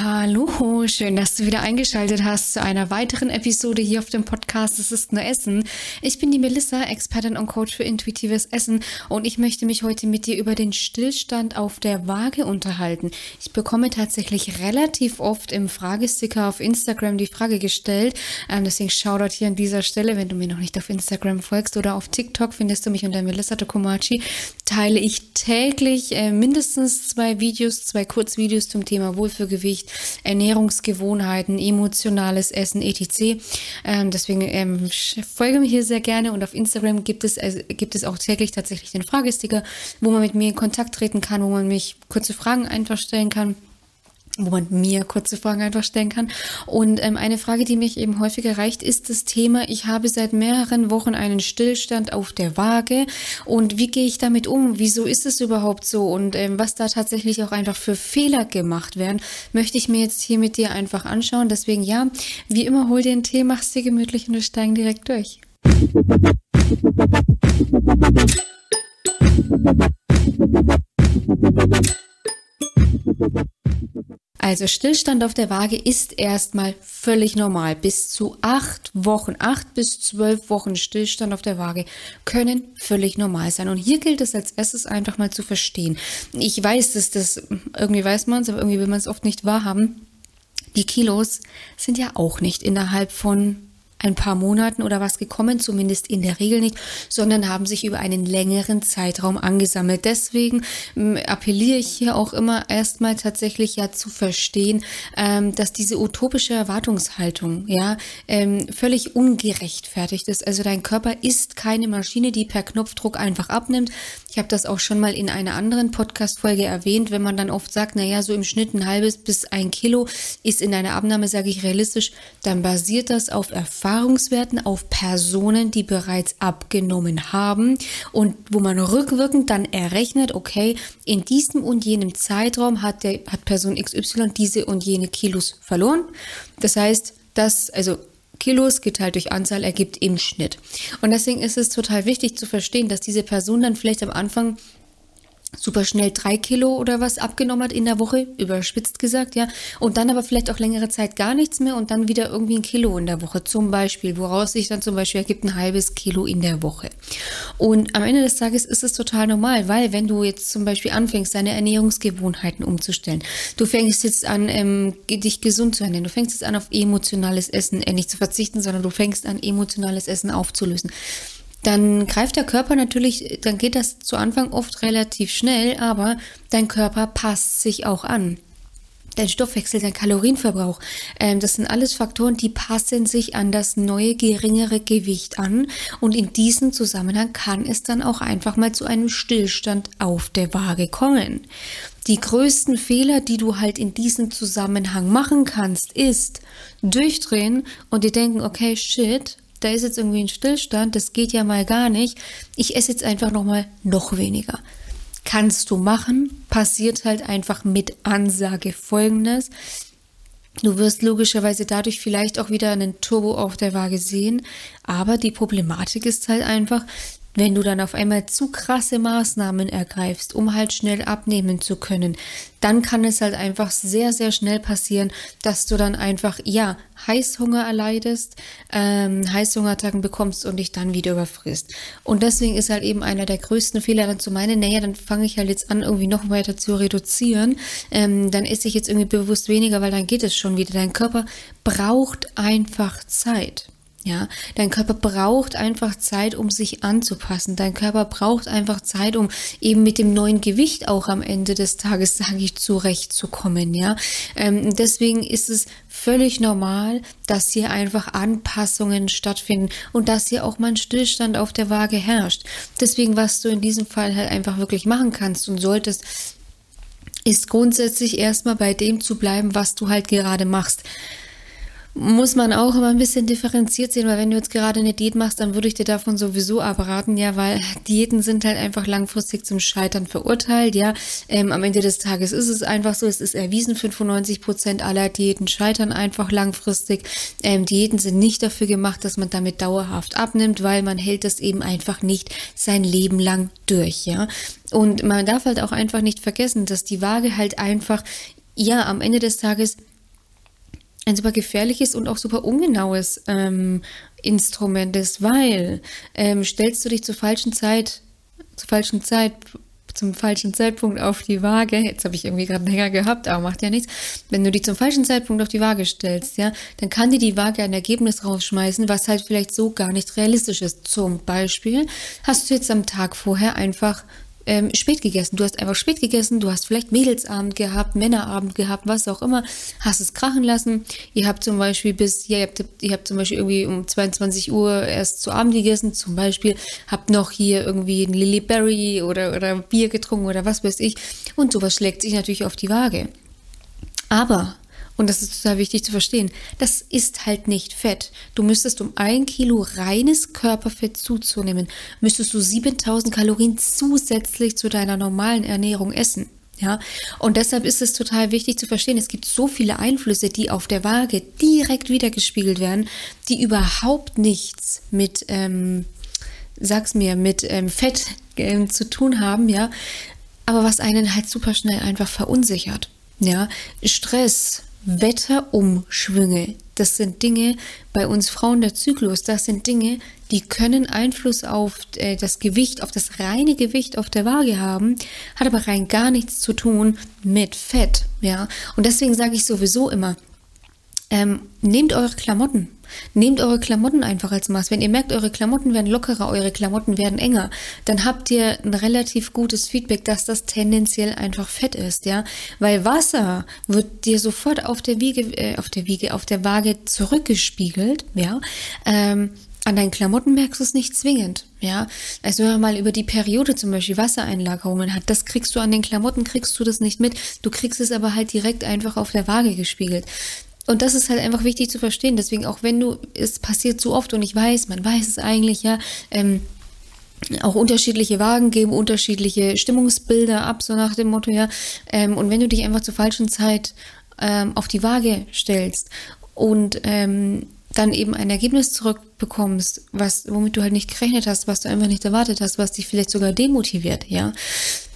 Hallo, schön, dass du wieder eingeschaltet hast zu einer weiteren Episode hier auf dem Podcast Es ist nur Essen. Ich bin die Melissa, Expertin und Coach für intuitives Essen und ich möchte mich heute mit dir über den Stillstand auf der Waage unterhalten. Ich bekomme tatsächlich relativ oft im Fragesticker auf Instagram die Frage gestellt, ähm, deswegen schau dort hier an dieser Stelle, wenn du mir noch nicht auf Instagram folgst oder auf TikTok findest du mich unter Melissa Tokomachi, teile ich täglich äh, mindestens zwei Videos, zwei Kurzvideos zum Thema Wohlfühlgewicht Ernährungsgewohnheiten, emotionales Essen, etc. Ähm, deswegen ähm, folge mir hier sehr gerne und auf Instagram gibt es, also gibt es auch täglich tatsächlich den Fragesticker, wo man mit mir in Kontakt treten kann, wo man mich kurze Fragen einfach stellen kann wo man mir kurze Fragen einfach stellen kann. Und ähm, eine Frage, die mich eben häufig erreicht, ist das Thema, ich habe seit mehreren Wochen einen Stillstand auf der Waage und wie gehe ich damit um? Wieso ist es überhaupt so? Und ähm, was da tatsächlich auch einfach für Fehler gemacht werden, möchte ich mir jetzt hier mit dir einfach anschauen. Deswegen ja, wie immer, hol dir einen Tee, mach's dir gemütlich und wir steigen direkt durch. Also Stillstand auf der Waage ist erstmal völlig normal. Bis zu acht Wochen, acht bis zwölf Wochen Stillstand auf der Waage können völlig normal sein. Und hier gilt es als erstes einfach mal zu verstehen. Ich weiß, dass das, irgendwie weiß man es, aber irgendwie will man es oft nicht wahrhaben. Die Kilos sind ja auch nicht innerhalb von ein paar Monaten oder was gekommen, zumindest in der Regel nicht, sondern haben sich über einen längeren Zeitraum angesammelt. Deswegen ähm, appelliere ich hier auch immer erstmal tatsächlich ja zu verstehen, ähm, dass diese utopische Erwartungshaltung ja ähm, völlig ungerechtfertigt ist. Also dein Körper ist keine Maschine, die per Knopfdruck einfach abnimmt. Ich habe das auch schon mal in einer anderen Podcast-Folge erwähnt, wenn man dann oft sagt, naja, so im Schnitt ein halbes bis ein Kilo ist in einer Abnahme, sage ich realistisch, dann basiert das auf Erfahrung Erfahrungswerten auf Personen, die bereits abgenommen haben und wo man rückwirkend dann errechnet, okay, in diesem und jenem Zeitraum hat, der, hat Person XY diese und jene Kilos verloren. Das heißt, das, also Kilos geteilt durch Anzahl ergibt im Schnitt. Und deswegen ist es total wichtig zu verstehen, dass diese Person dann vielleicht am Anfang super schnell drei Kilo oder was abgenommen hat in der Woche, überspitzt gesagt, ja, und dann aber vielleicht auch längere Zeit gar nichts mehr und dann wieder irgendwie ein Kilo in der Woche zum Beispiel, woraus sich dann zum Beispiel ergibt ein halbes Kilo in der Woche. Und am Ende des Tages ist es total normal, weil wenn du jetzt zum Beispiel anfängst, deine Ernährungsgewohnheiten umzustellen, du fängst jetzt an, ähm, dich gesund zu ernähren, du fängst jetzt an, auf emotionales Essen äh, nicht zu verzichten, sondern du fängst an, emotionales Essen aufzulösen dann greift der Körper natürlich, dann geht das zu Anfang oft relativ schnell, aber dein Körper passt sich auch an. Dein Stoffwechsel, dein Kalorienverbrauch, ähm, das sind alles Faktoren, die passen sich an das neue geringere Gewicht an. Und in diesem Zusammenhang kann es dann auch einfach mal zu einem Stillstand auf der Waage kommen. Die größten Fehler, die du halt in diesem Zusammenhang machen kannst, ist durchdrehen und dir denken, okay, shit, da ist jetzt irgendwie ein Stillstand, das geht ja mal gar nicht. Ich esse jetzt einfach noch mal noch weniger. Kannst du machen, passiert halt einfach mit Ansage folgendes. Du wirst logischerweise dadurch vielleicht auch wieder einen Turbo auf der Waage sehen, aber die Problematik ist halt einfach, wenn du dann auf einmal zu krasse Maßnahmen ergreifst, um halt schnell abnehmen zu können, dann kann es halt einfach sehr, sehr schnell passieren, dass du dann einfach, ja, Heißhunger erleidest, ähm, Heißhungerattacken bekommst und dich dann wieder überfrisst. Und deswegen ist halt eben einer der größten Fehler dann zu meinen, naja, dann fange ich halt jetzt an, irgendwie noch weiter zu reduzieren, ähm, dann esse ich jetzt irgendwie bewusst weniger, weil dann geht es schon wieder. Dein Körper braucht einfach Zeit. Ja, dein Körper braucht einfach Zeit, um sich anzupassen. Dein Körper braucht einfach Zeit, um eben mit dem neuen Gewicht auch am Ende des Tages, sage ich, zurechtzukommen. Ja, ähm, deswegen ist es völlig normal, dass hier einfach Anpassungen stattfinden und dass hier auch mal ein Stillstand auf der Waage herrscht. Deswegen, was du in diesem Fall halt einfach wirklich machen kannst und solltest, ist grundsätzlich erstmal bei dem zu bleiben, was du halt gerade machst muss man auch immer ein bisschen differenziert sehen, weil wenn du jetzt gerade eine Diät machst, dann würde ich dir davon sowieso abraten, ja, weil Diäten sind halt einfach langfristig zum Scheitern verurteilt, ja. Ähm, am Ende des Tages ist es einfach so, es ist erwiesen, 95 Prozent aller Diäten scheitern einfach langfristig. Ähm, Diäten sind nicht dafür gemacht, dass man damit dauerhaft abnimmt, weil man hält das eben einfach nicht sein Leben lang durch, ja. Und man darf halt auch einfach nicht vergessen, dass die Waage halt einfach ja, am Ende des Tages ein super gefährliches und auch super ungenaues ähm, Instrument ist, weil ähm, stellst du dich zur falschen Zeit, zur falschen Zeit zum falschen Zeitpunkt auf die Waage, jetzt habe ich irgendwie gerade einen Hänger gehabt, aber macht ja nichts, wenn du die zum falschen Zeitpunkt auf die Waage stellst, ja, dann kann dir die Waage ein Ergebnis rausschmeißen, was halt vielleicht so gar nicht realistisch ist. Zum Beispiel hast du jetzt am Tag vorher einfach ähm, spät gegessen. Du hast einfach spät gegessen, du hast vielleicht Mädelsabend gehabt, Männerabend gehabt, was auch immer, hast es krachen lassen. Ihr habt zum Beispiel bis, ja, ihr habt, ihr habt zum Beispiel irgendwie um 22 Uhr erst zu Abend gegessen, zum Beispiel, habt noch hier irgendwie ein Lily Berry oder, oder Bier getrunken oder was weiß ich. Und sowas schlägt sich natürlich auf die Waage. Aber und das ist total wichtig zu verstehen. Das ist halt nicht Fett. Du müsstest, um ein Kilo reines Körperfett zuzunehmen, müsstest du 7000 Kalorien zusätzlich zu deiner normalen Ernährung essen. Ja, und deshalb ist es total wichtig zu verstehen, es gibt so viele Einflüsse, die auf der Waage direkt wiedergespiegelt werden, die überhaupt nichts mit, ähm, sag's mir, mit ähm, Fett äh, zu tun haben, ja, aber was einen halt super schnell einfach verunsichert. Ja, Stress, Wetterumschwünge. Das sind Dinge bei uns Frauen der Zyklus. Das sind Dinge, die können Einfluss auf äh, das Gewicht, auf das reine Gewicht auf der Waage haben, hat aber rein gar nichts zu tun mit Fett. Ja, und deswegen sage ich sowieso immer, ähm, nehmt eure Klamotten. Nehmt eure Klamotten einfach als Maß. Wenn ihr merkt, eure Klamotten werden lockerer, eure Klamotten werden enger, dann habt ihr ein relativ gutes Feedback, dass das tendenziell einfach Fett ist, ja. Weil Wasser wird dir sofort auf der Wiege, äh, auf der Wiege, auf der Waage zurückgespiegelt, ja. Ähm, an deinen Klamotten merkst du es nicht zwingend, ja. Also wenn man mal über die Periode zum Beispiel Wassereinlagerungen hat, das kriegst du an den Klamotten, kriegst du das nicht mit. Du kriegst es aber halt direkt einfach auf der Waage gespiegelt. Und das ist halt einfach wichtig zu verstehen. Deswegen, auch wenn du, es passiert so oft und ich weiß, man weiß es eigentlich, ja, ähm, auch unterschiedliche Wagen geben unterschiedliche Stimmungsbilder ab, so nach dem Motto, ja. Ähm, und wenn du dich einfach zur falschen Zeit ähm, auf die Waage stellst und ähm, dann eben ein Ergebnis zurückbekommst, was, womit du halt nicht gerechnet hast, was du einfach nicht erwartet hast, was dich vielleicht sogar demotiviert, ja,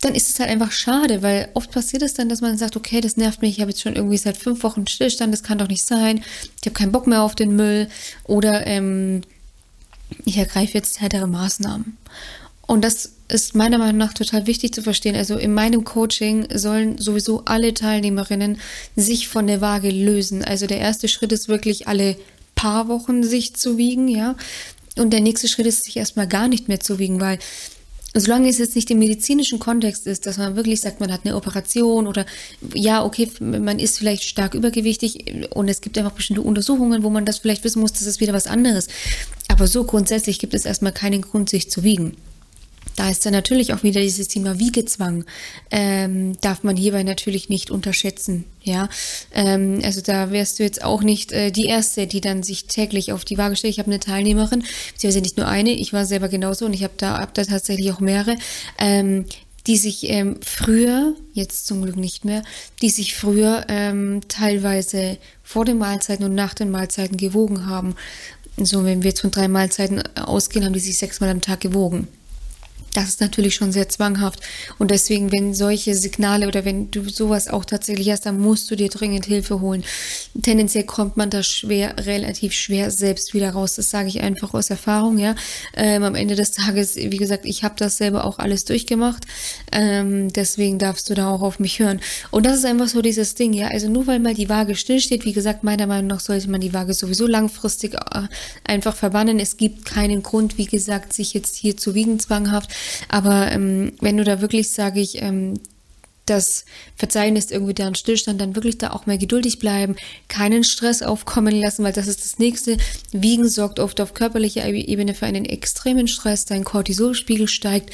dann ist es halt einfach schade, weil oft passiert es dann, dass man sagt, okay, das nervt mich, ich habe jetzt schon irgendwie seit fünf Wochen Stillstand, das kann doch nicht sein, ich habe keinen Bock mehr auf den Müll oder ähm, ich ergreife jetzt härtere Maßnahmen. Und das ist meiner Meinung nach total wichtig zu verstehen. Also in meinem Coaching sollen sowieso alle Teilnehmerinnen sich von der Waage lösen. Also der erste Schritt ist wirklich alle paar Wochen sich zu wiegen, ja. Und der nächste Schritt ist, sich erstmal gar nicht mehr zu wiegen, weil solange es jetzt nicht im medizinischen Kontext ist, dass man wirklich sagt, man hat eine Operation oder ja, okay, man ist vielleicht stark übergewichtig und es gibt einfach bestimmte Untersuchungen, wo man das vielleicht wissen muss, das ist wieder was anderes. Aber so grundsätzlich gibt es erstmal keinen Grund, sich zu wiegen. Da ist dann natürlich auch wieder dieses Thema Wiegezwang, ähm, darf man hierbei natürlich nicht unterschätzen. Ja, ähm, also da wärst du jetzt auch nicht äh, die Erste, die dann sich täglich auf die Waage stellt. Ich habe eine Teilnehmerin, beziehungsweise nicht nur eine, ich war selber genauso und ich habe da, hab da tatsächlich auch mehrere, ähm, die sich ähm, früher, jetzt zum Glück nicht mehr, die sich früher ähm, teilweise vor den Mahlzeiten und nach den Mahlzeiten gewogen haben. So, wenn wir jetzt von drei Mahlzeiten ausgehen, haben die sich sechsmal am Tag gewogen. Das ist natürlich schon sehr zwanghaft. Und deswegen, wenn solche Signale oder wenn du sowas auch tatsächlich hast, dann musst du dir dringend Hilfe holen. Tendenziell kommt man da schwer, relativ schwer selbst wieder raus. Das sage ich einfach aus Erfahrung, ja. Ähm, am Ende des Tages, wie gesagt, ich habe das selber auch alles durchgemacht. Ähm, deswegen darfst du da auch auf mich hören. Und das ist einfach so dieses Ding, ja. Also nur weil mal die Waage stillsteht, wie gesagt, meiner Meinung nach sollte man die Waage sowieso langfristig äh, einfach verbannen. Es gibt keinen Grund, wie gesagt, sich jetzt hier zu wiegen zwanghaft. Aber ähm, wenn du da wirklich, sage ich, ähm, das Verzeihen ist irgendwie ein Stillstand, dann wirklich da auch mal geduldig bleiben, keinen Stress aufkommen lassen, weil das ist das nächste. Wiegen sorgt oft auf körperlicher Ebene für einen extremen Stress, dein Cortisolspiegel steigt.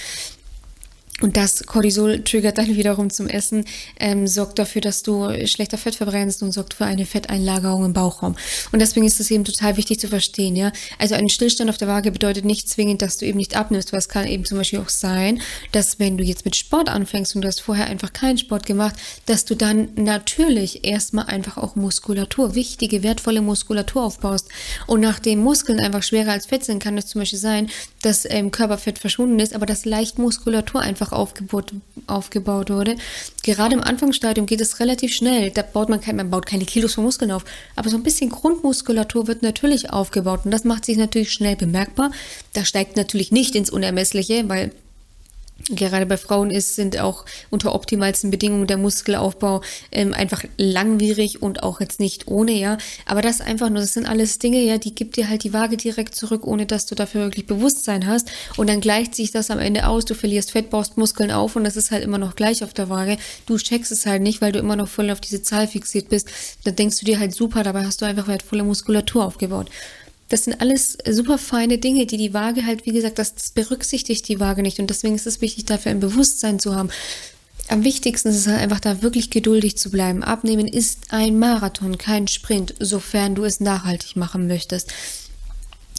Und das Cortisol triggert dann wiederum zum Essen, ähm, sorgt dafür, dass du schlechter Fett verbrennst und sorgt für eine Fetteinlagerung im Bauchraum. Und deswegen ist es eben total wichtig zu verstehen, ja. Also ein Stillstand auf der Waage bedeutet nicht zwingend, dass du eben nicht abnimmst, weil es kann eben zum Beispiel auch sein, dass wenn du jetzt mit Sport anfängst und du hast vorher einfach keinen Sport gemacht, dass du dann natürlich erstmal einfach auch Muskulatur, wichtige, wertvolle Muskulatur aufbaust. Und nachdem Muskeln einfach schwerer als Fett sind, kann es zum Beispiel sein, das ähm, Körperfett verschwunden ist, aber dass leicht Muskulatur einfach aufgebaut, aufgebaut wurde. Gerade im Anfangsstadium geht es relativ schnell. Da baut man, kein, man baut keine Kilos von Muskeln auf, aber so ein bisschen Grundmuskulatur wird natürlich aufgebaut und das macht sich natürlich schnell bemerkbar. Das steigt natürlich nicht ins Unermessliche, weil gerade bei Frauen ist, sind auch unter optimalsten Bedingungen der Muskelaufbau ähm, einfach langwierig und auch jetzt nicht ohne, ja. Aber das einfach nur, das sind alles Dinge, ja, die gibt dir halt die Waage direkt zurück, ohne dass du dafür wirklich Bewusstsein hast. Und dann gleicht sich das am Ende aus, du verlierst Fett, baust Muskeln auf und das ist halt immer noch gleich auf der Waage. Du checkst es halt nicht, weil du immer noch voll auf diese Zahl fixiert bist. Dann denkst du dir halt super, dabei hast du einfach wertvolle Muskulatur aufgebaut. Das sind alles super feine Dinge, die die Waage halt, wie gesagt, das, das berücksichtigt die Waage nicht. Und deswegen ist es wichtig, dafür ein Bewusstsein zu haben. Am wichtigsten ist es halt einfach da wirklich geduldig zu bleiben. Abnehmen ist ein Marathon, kein Sprint, sofern du es nachhaltig machen möchtest.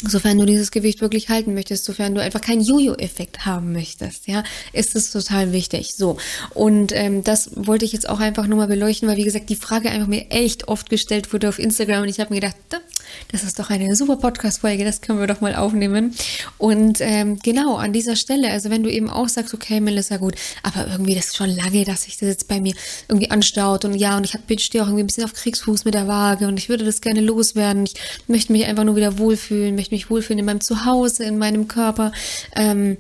Sofern du dieses Gewicht wirklich halten möchtest, sofern du einfach keinen Jojo-Effekt haben möchtest, ja, ist es total wichtig. So. Und ähm, das wollte ich jetzt auch einfach nur mal beleuchten, weil wie gesagt, die Frage einfach mir echt oft gestellt wurde auf Instagram und ich habe mir gedacht, das ist doch eine super Podcast-Folge, das können wir doch mal aufnehmen. Und ähm, genau an dieser Stelle, also wenn du eben auch sagst, okay, Melissa, gut, aber irgendwie das ist schon lange, dass sich das jetzt bei mir irgendwie anstaut und ja, und ich, ich stehe auch irgendwie ein bisschen auf Kriegsfuß mit der Waage und ich würde das gerne loswerden. Ich möchte mich einfach nur wieder wohlfühlen, möchte mich wohlfühlen in meinem Zuhause, in meinem Körper. Ähm,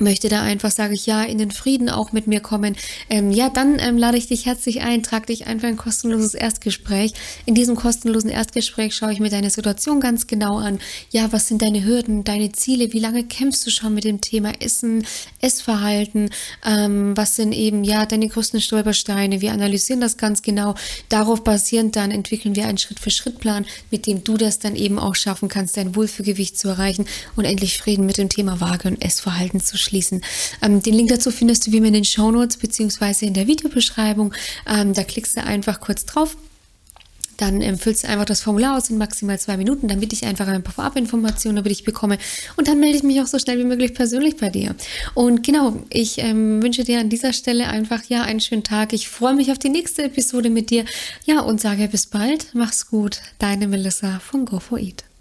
möchte da einfach, sage ich ja, in den Frieden auch mit mir kommen, ähm, ja, dann ähm, lade ich dich herzlich ein, trag dich einfach ein kostenloses Erstgespräch. In diesem kostenlosen Erstgespräch schaue ich mir deine Situation ganz genau an. Ja, was sind deine Hürden, deine Ziele? Wie lange kämpfst du schon mit dem Thema Essen, Essverhalten? Ähm, was sind eben, ja, deine größten Stolpersteine? Wir analysieren das ganz genau. Darauf basierend dann entwickeln wir einen Schritt-für-Schritt-Plan, mit dem du das dann eben auch schaffen kannst, dein Wohlfühlgewicht zu erreichen und endlich Frieden mit dem Thema Waage und Essverhalten zu schließen. Ähm, den Link dazu findest du wie immer in den Show Notes beziehungsweise in der Videobeschreibung. Ähm, da klickst du einfach kurz drauf. Dann ähm, füllst du einfach das Formular aus in maximal zwei Minuten, damit ich einfach ein paar Vorabinformationen über dich bekomme. Und dann melde ich mich auch so schnell wie möglich persönlich bei dir. Und genau, ich ähm, wünsche dir an dieser Stelle einfach ja einen schönen Tag. Ich freue mich auf die nächste Episode mit dir. Ja, und sage bis bald. Mach's gut. Deine Melissa von Go4Eat.